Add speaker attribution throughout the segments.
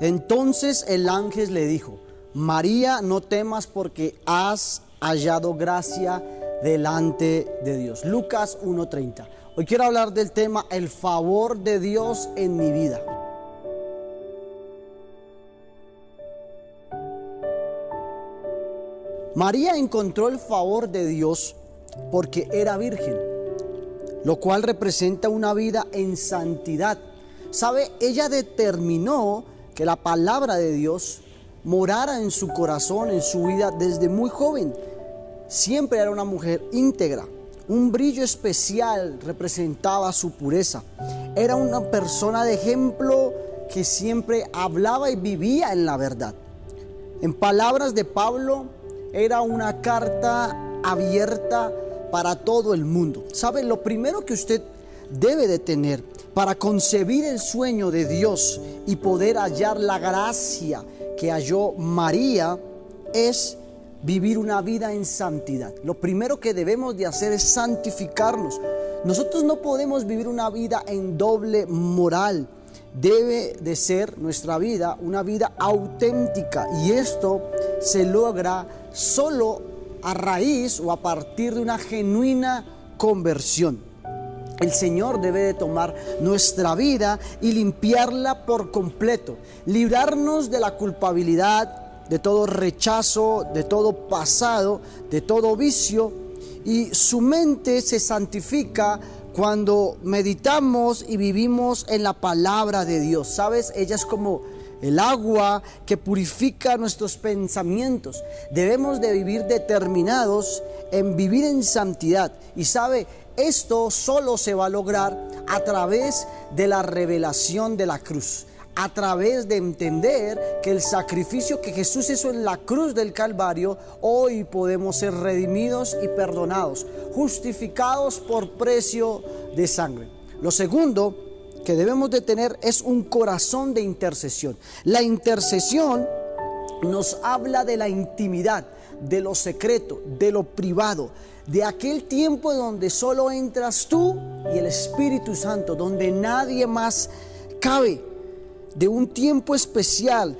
Speaker 1: Entonces el ángel le dijo, María, no temas porque has hallado gracia delante de Dios. Lucas 1.30. Hoy quiero hablar del tema el favor de Dios en mi vida. María encontró el favor de Dios porque era virgen, lo cual representa una vida en santidad. ¿Sabe? Ella determinó que la palabra de Dios morara en su corazón, en su vida desde muy joven. Siempre era una mujer íntegra. Un brillo especial representaba su pureza. Era una persona de ejemplo que siempre hablaba y vivía en la verdad. En palabras de Pablo, era una carta abierta para todo el mundo. ¿Sabe? Lo primero que usted debe de tener para concebir el sueño de Dios y poder hallar la gracia que halló María es vivir una vida en santidad. Lo primero que debemos de hacer es santificarnos. Nosotros no podemos vivir una vida en doble moral. Debe de ser nuestra vida una vida auténtica y esto se logra solo a raíz o a partir de una genuina conversión. El Señor debe de tomar nuestra vida y limpiarla por completo, librarnos de la culpabilidad, de todo rechazo, de todo pasado, de todo vicio, y su mente se santifica cuando meditamos y vivimos en la palabra de Dios. ¿Sabes? Ella es como el agua que purifica nuestros pensamientos. Debemos de vivir determinados en vivir en santidad. Y sabe, esto solo se va a lograr a través de la revelación de la cruz a través de entender que el sacrificio que Jesús hizo en la cruz del Calvario, hoy podemos ser redimidos y perdonados, justificados por precio de sangre. Lo segundo que debemos de tener es un corazón de intercesión. La intercesión nos habla de la intimidad, de lo secreto, de lo privado, de aquel tiempo donde solo entras tú y el Espíritu Santo, donde nadie más cabe, de un tiempo especial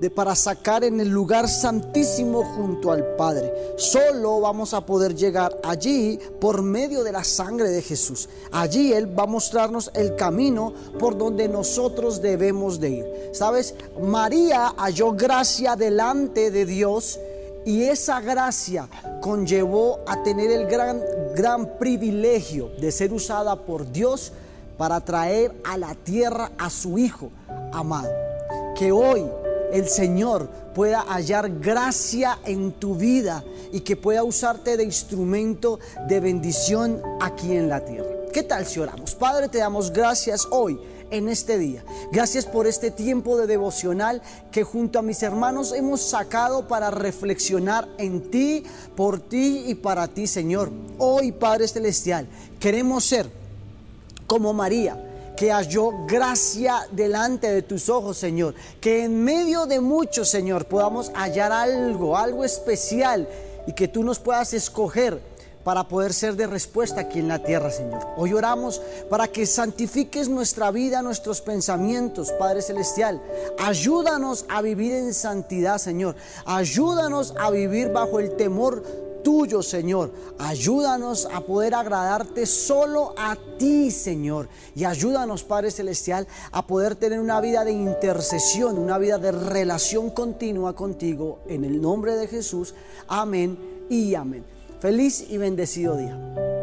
Speaker 1: de para sacar en el lugar santísimo junto al Padre. Solo vamos a poder llegar allí por medio de la sangre de Jesús. Allí Él va a mostrarnos el camino por donde nosotros debemos de ir. ¿Sabes? María halló gracia delante de Dios y esa gracia conllevó a tener el gran, gran privilegio de ser usada por Dios para traer a la tierra a su Hijo amado. Que hoy el Señor pueda hallar gracia en tu vida y que pueda usarte de instrumento de bendición aquí en la tierra. ¿Qué tal si oramos? Padre, te damos gracias hoy en este día. Gracias por este tiempo de devocional que junto a mis hermanos hemos sacado para reflexionar en ti, por ti y para ti, Señor. Hoy, Padre Celestial, queremos ser como María que halló gracia delante de tus ojos, Señor. Que en medio de muchos, Señor, podamos hallar algo, algo especial y que tú nos puedas escoger para poder ser de respuesta aquí en la tierra, Señor. Hoy oramos para que santifiques nuestra vida, nuestros pensamientos, Padre Celestial. Ayúdanos a vivir en santidad, Señor. Ayúdanos a vivir bajo el temor tuyo, Señor. Ayúdanos a poder agradarte solo a ti, Señor. Y ayúdanos, Padre Celestial, a poder tener una vida de intercesión, una vida de relación continua contigo. En el nombre de Jesús. Amén y amén. Feliz y bendecido día.